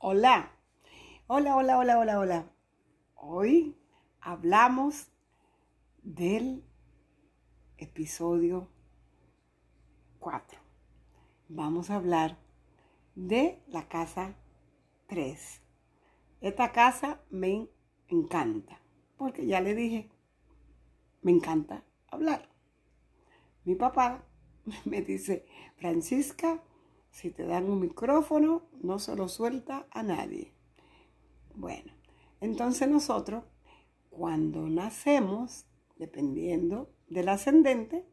Hola, hola, hola, hola, hola, hola. Hoy hablamos del episodio 4. Vamos a hablar de la casa 3. Esta casa me encanta, porque ya le dije, me encanta hablar. Mi papá me dice, Francisca, si te dan un micrófono, no se lo suelta a nadie. Bueno, entonces nosotros, cuando nacemos, dependiendo del ascendente,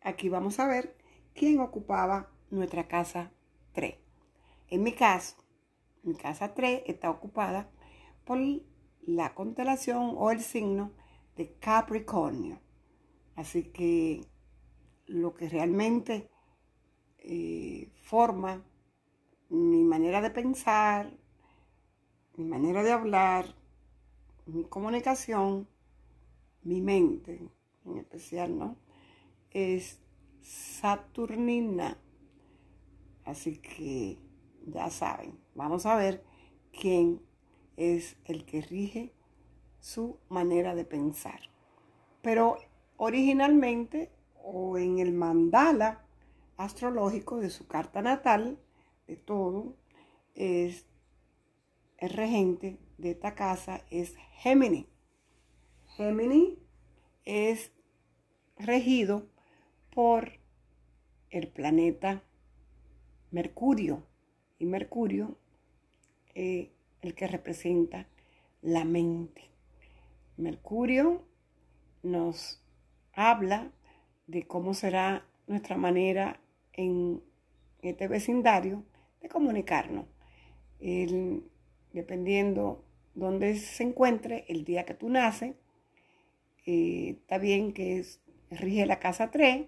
aquí vamos a ver quién ocupaba nuestra casa 3. En mi caso, mi casa 3 está ocupada por la constelación o el signo de Capricornio. Así que lo que realmente eh, forma mi manera de pensar, mi manera de hablar, mi comunicación, mi mente en especial, ¿no? Es Saturnina. Así que ya saben, vamos a ver quién es el que rige su manera de pensar. Pero originalmente o en el mandala astrológico de su carta natal, de todo, es el regente de esta casa es Géminis. Géminis es regido por el planeta Mercurio. Y Mercurio es el que representa la mente. Mercurio nos habla de cómo será nuestra manera en este vecindario de comunicarnos. dependiendo dónde se encuentre el día que tú naces, eh, está bien que rige la casa 3,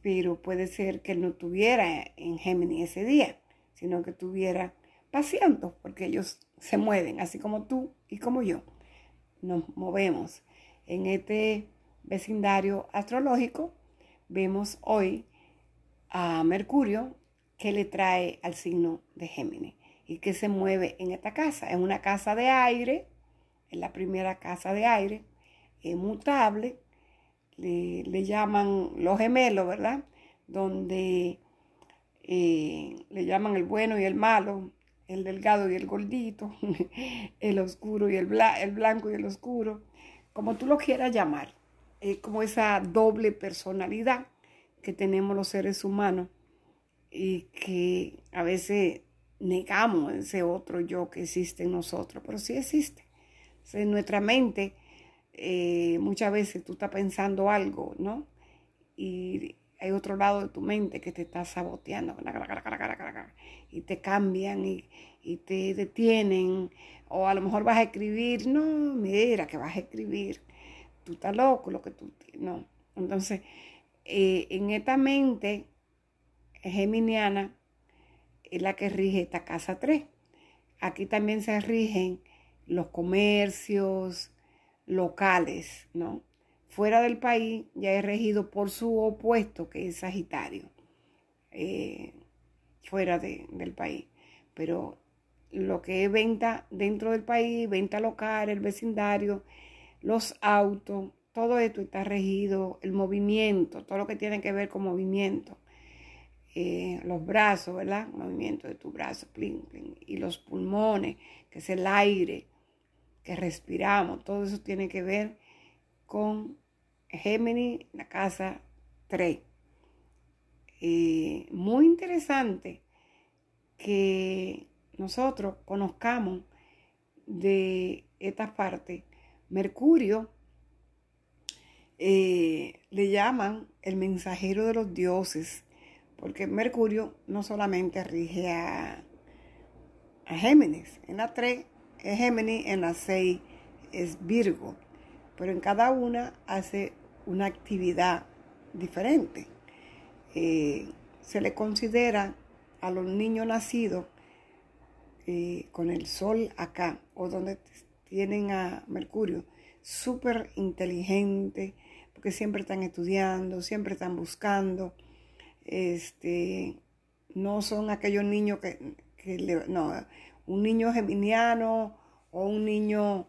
pero puede ser que no estuviera en Géminis ese día, sino que estuviera paseando, porque ellos se mueven, así como tú y como yo. Nos movemos en este vecindario astrológico, vemos hoy a Mercurio que le trae al signo de Géminis y que se mueve en esta casa. Es una casa de aire, es la primera casa de aire, es mutable, le, llaman los gemelos, ¿verdad? Donde eh, le llaman el bueno y el malo, el delgado y el gordito, el oscuro y el, el blanco y el oscuro, como tú lo quieras llamar es como esa doble personalidad que tenemos los seres humanos y que a veces negamos ese otro yo que existe en nosotros, pero sí existe. en nuestra mente eh, muchas veces tú estás pensando algo, ¿no? Y hay otro lado de tu mente que te está saboteando y te cambian y, y te detienen. O a lo mejor vas a escribir, no, mira que vas a escribir tú estás loco, lo que tú... No. Entonces, eh, en esta mente geminiana es la que rige esta casa 3. Aquí también se rigen los comercios locales, ¿no? Fuera del país ya es regido por su opuesto, que es Sagitario, eh, fuera del país. Pero lo que es venta dentro del país, venta local, el vecindario, los autos, todo esto está regido, el movimiento, todo lo que tiene que ver con movimiento. Eh, los brazos, ¿verdad? Movimiento de tu brazo, y los pulmones, que es el aire que respiramos, todo eso tiene que ver con Géminis, la casa 3. Eh, muy interesante que nosotros conozcamos de esta parte Mercurio eh, le llaman el mensajero de los dioses, porque Mercurio no solamente rige a, Géminis, en la 3 es Géminis, en la 6 es Virgo, pero en cada una hace una actividad diferente. Eh, se le considera a los niños nacidos eh, con el sol acá, o donde tienen a Mercurio súper inteligente, porque siempre están estudiando, siempre están buscando. Este, no son aquellos niños que, que le, no, un niño geminiano o un niño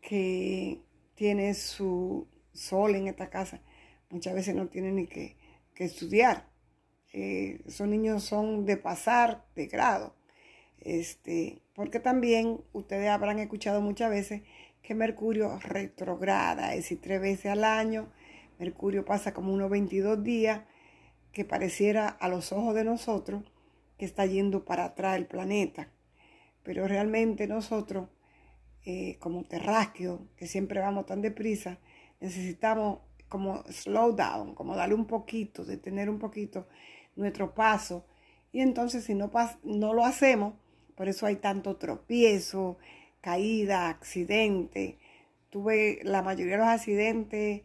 que tiene su sol en esta casa, muchas veces no tiene ni que, estudiar. Eh, esos niños son de pasar de grado. Este, porque también ustedes habrán escuchado muchas veces que Mercurio retrograda, es decir, tres veces al año. Mercurio pasa como unos 22 días, que pareciera a los ojos de nosotros que está yendo para atrás el planeta. Pero realmente nosotros, eh, como terráqueo, que siempre vamos tan deprisa, necesitamos como slow down, como darle un poquito, detener un poquito nuestro paso. Y entonces si no, no lo hacemos, por eso hay tanto tropiezo, caída, accidente. Tuve la mayoría de los accidentes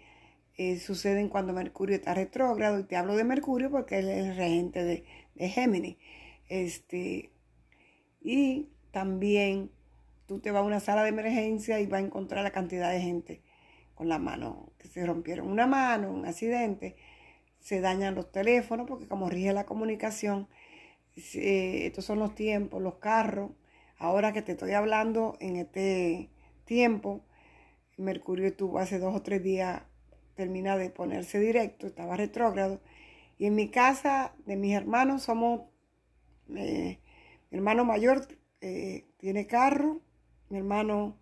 eh, suceden cuando Mercurio está retrógrado y te hablo de Mercurio porque él es el regente de, Géminis. Este, y también tú te vas a una sala de emergencia y vas a encontrar la cantidad de gente con la mano, que se rompieron una mano, un accidente, se dañan los teléfonos porque como rige la comunicación, estos son los tiempos, los carros, ahora que te estoy hablando en este tiempo, Mercurio estuvo hace dos o tres días, termina de ponerse directo, estaba retrógrado, y en mi casa de mis hermanos somos, eh, mi hermano mayor eh, tiene carro, mi hermano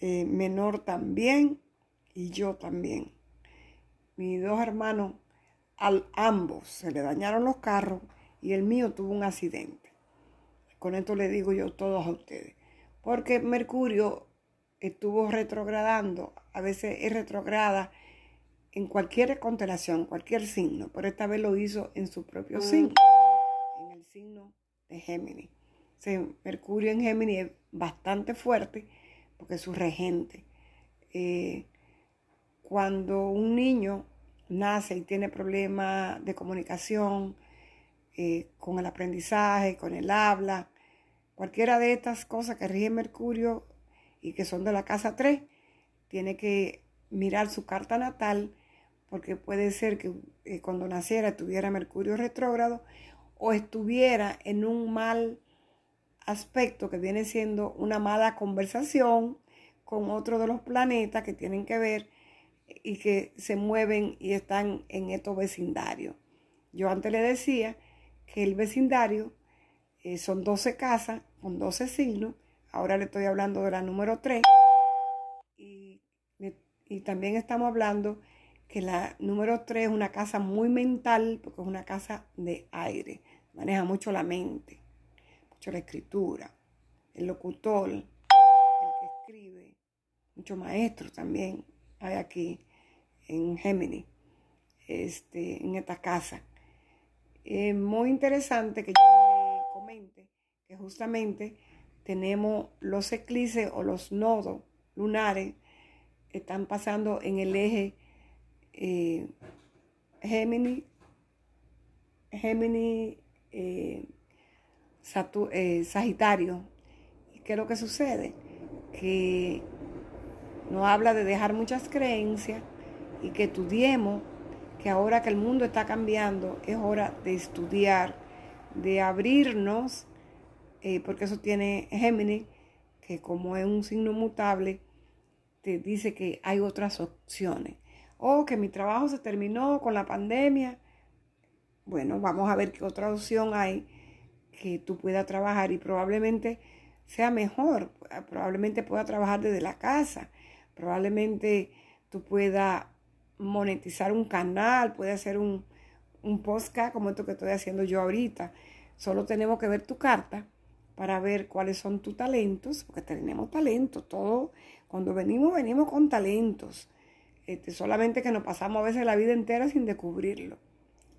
eh, menor también, y yo también. Mis dos hermanos, al ambos se le dañaron los carros y el mío tuvo un accidente. Con esto le digo yo todos a ustedes. Porque Mercurio estuvo retrogradando, a veces es retrograda en cualquier constelación, cualquier signo, pero esta vez lo hizo en su propio signo, en el signo de Géminis. Mercurio en Géminis es bastante fuerte porque es su regente. Eh, cuando un niño nace y tiene problemas de comunicación, eh, con el aprendizaje, con el habla, cualquiera de estas cosas que rige Mercurio y que son de la casa 3, tiene que mirar su carta natal porque puede ser que eh, cuando naciera tuviera Mercurio retrógrado o estuviera en un mal aspecto que viene siendo una mala conversación con otro de los planetas que tienen que ver y que se mueven y están en estos vecindarios. Yo antes le decía que el vecindario eh, son 12 casas con 12 signos. Ahora le estoy hablando de la número 3. Y, y también estamos hablando que la número 3 es una casa muy mental porque es una casa de aire. Maneja mucho la mente, mucho la escritura, el locutor, el que escribe, muchos maestros también hay aquí en Géminis, este, en esta casa. Es muy interesante que yo le comente que justamente tenemos los eclipses o los nodos lunares están pasando en el eje eh, Géminis, eh, eh, Sagitario. ¿Y qué es lo que sucede? Que nos habla de dejar muchas creencias y que estudiemos que ahora que el mundo está cambiando es hora de estudiar, de abrirnos, eh, porque eso tiene Géminis, que como es un signo mutable, te dice que hay otras opciones. O que mi trabajo se terminó con la pandemia. Bueno, vamos a ver qué otra opción hay que tú puedas trabajar y probablemente sea mejor. Probablemente pueda trabajar desde la casa. Probablemente tú puedas monetizar un canal, puede hacer un, un podcast como esto que estoy haciendo yo ahorita. Solo tenemos que ver tu carta para ver cuáles son tus talentos, porque tenemos talentos, todo, cuando venimos, venimos con talentos. Este, solamente que nos pasamos a veces la vida entera sin descubrirlo.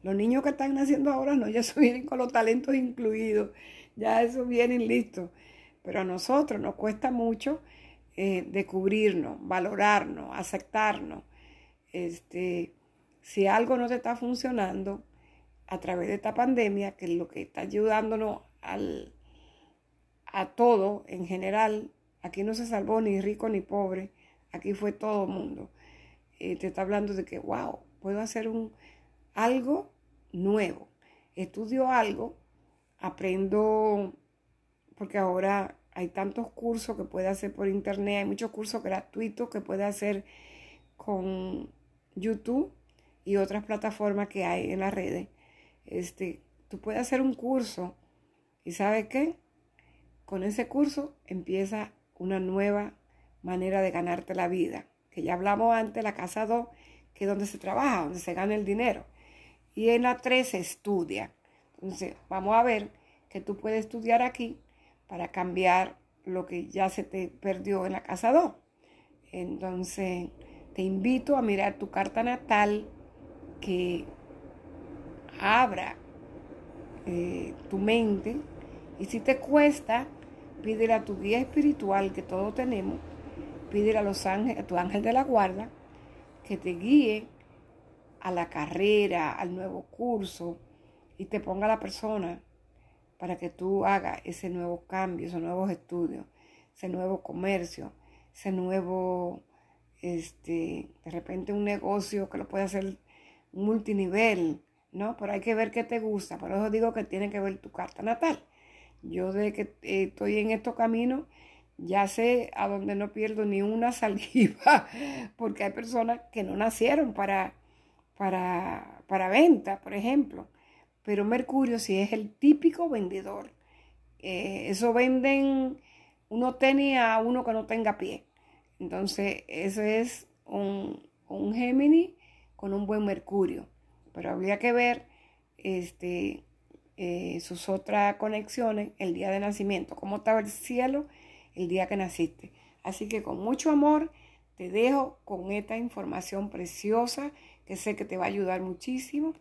Los niños que están naciendo ahora no, ya se vienen con los talentos incluidos, ya eso vienen listos. Pero a nosotros nos cuesta mucho eh, descubrirnos, valorarnos, aceptarnos. Este, si algo no te está funcionando a través de esta pandemia, que es lo que está ayudándonos al, a todo en general, aquí no se salvó ni rico ni pobre, aquí fue todo el mundo. Eh, te está hablando de que, wow, puedo hacer un, algo nuevo. Estudio algo, aprendo porque ahora hay tantos cursos que puede hacer por internet, hay muchos cursos gratuitos que puede hacer con YouTube y otras plataformas que hay en las redes. Este, tú puedes hacer un curso y ¿sabes qué? Con ese curso empieza una nueva manera de ganarte la vida, que ya hablamos antes, la casa 2, que es donde se trabaja, donde se gana el dinero. Y en la 3 se estudia. Entonces, vamos a ver que tú puedes estudiar aquí para cambiar lo que ya se te perdió en la casa 2. Entonces, te invito a mirar tu carta natal que abra eh, tu mente y si te cuesta, pídele a tu guía espiritual que todos tenemos, pídele a los ángeles, a tu ángel de la guarda, que te guíe a la carrera, al nuevo curso y te ponga la persona para que tú hagas ese nuevo cambio, esos nuevos estudios, ese nuevo comercio, ese nuevo, este, de repente un negocio que lo puede hacer multinivel, ¿no? Pero hay que ver qué te gusta, por eso digo que tiene que ver tu carta natal. Yo de que eh, estoy en estos caminos, ya sé a dónde no pierdo ni una saliva, porque hay personas que no nacieron para, para, para venta, por ejemplo. Pero Mercurio sí es el típico vendedor. Eh, eso venden uno tenis a uno que no tenga pie. Entonces, eso es un, un Géminis con un buen Mercurio. Pero habría que ver este, eh, sus otras conexiones el día de nacimiento, cómo estaba el cielo el día que naciste. Así que con mucho amor te dejo con esta información preciosa que sé que te va a ayudar muchísimo.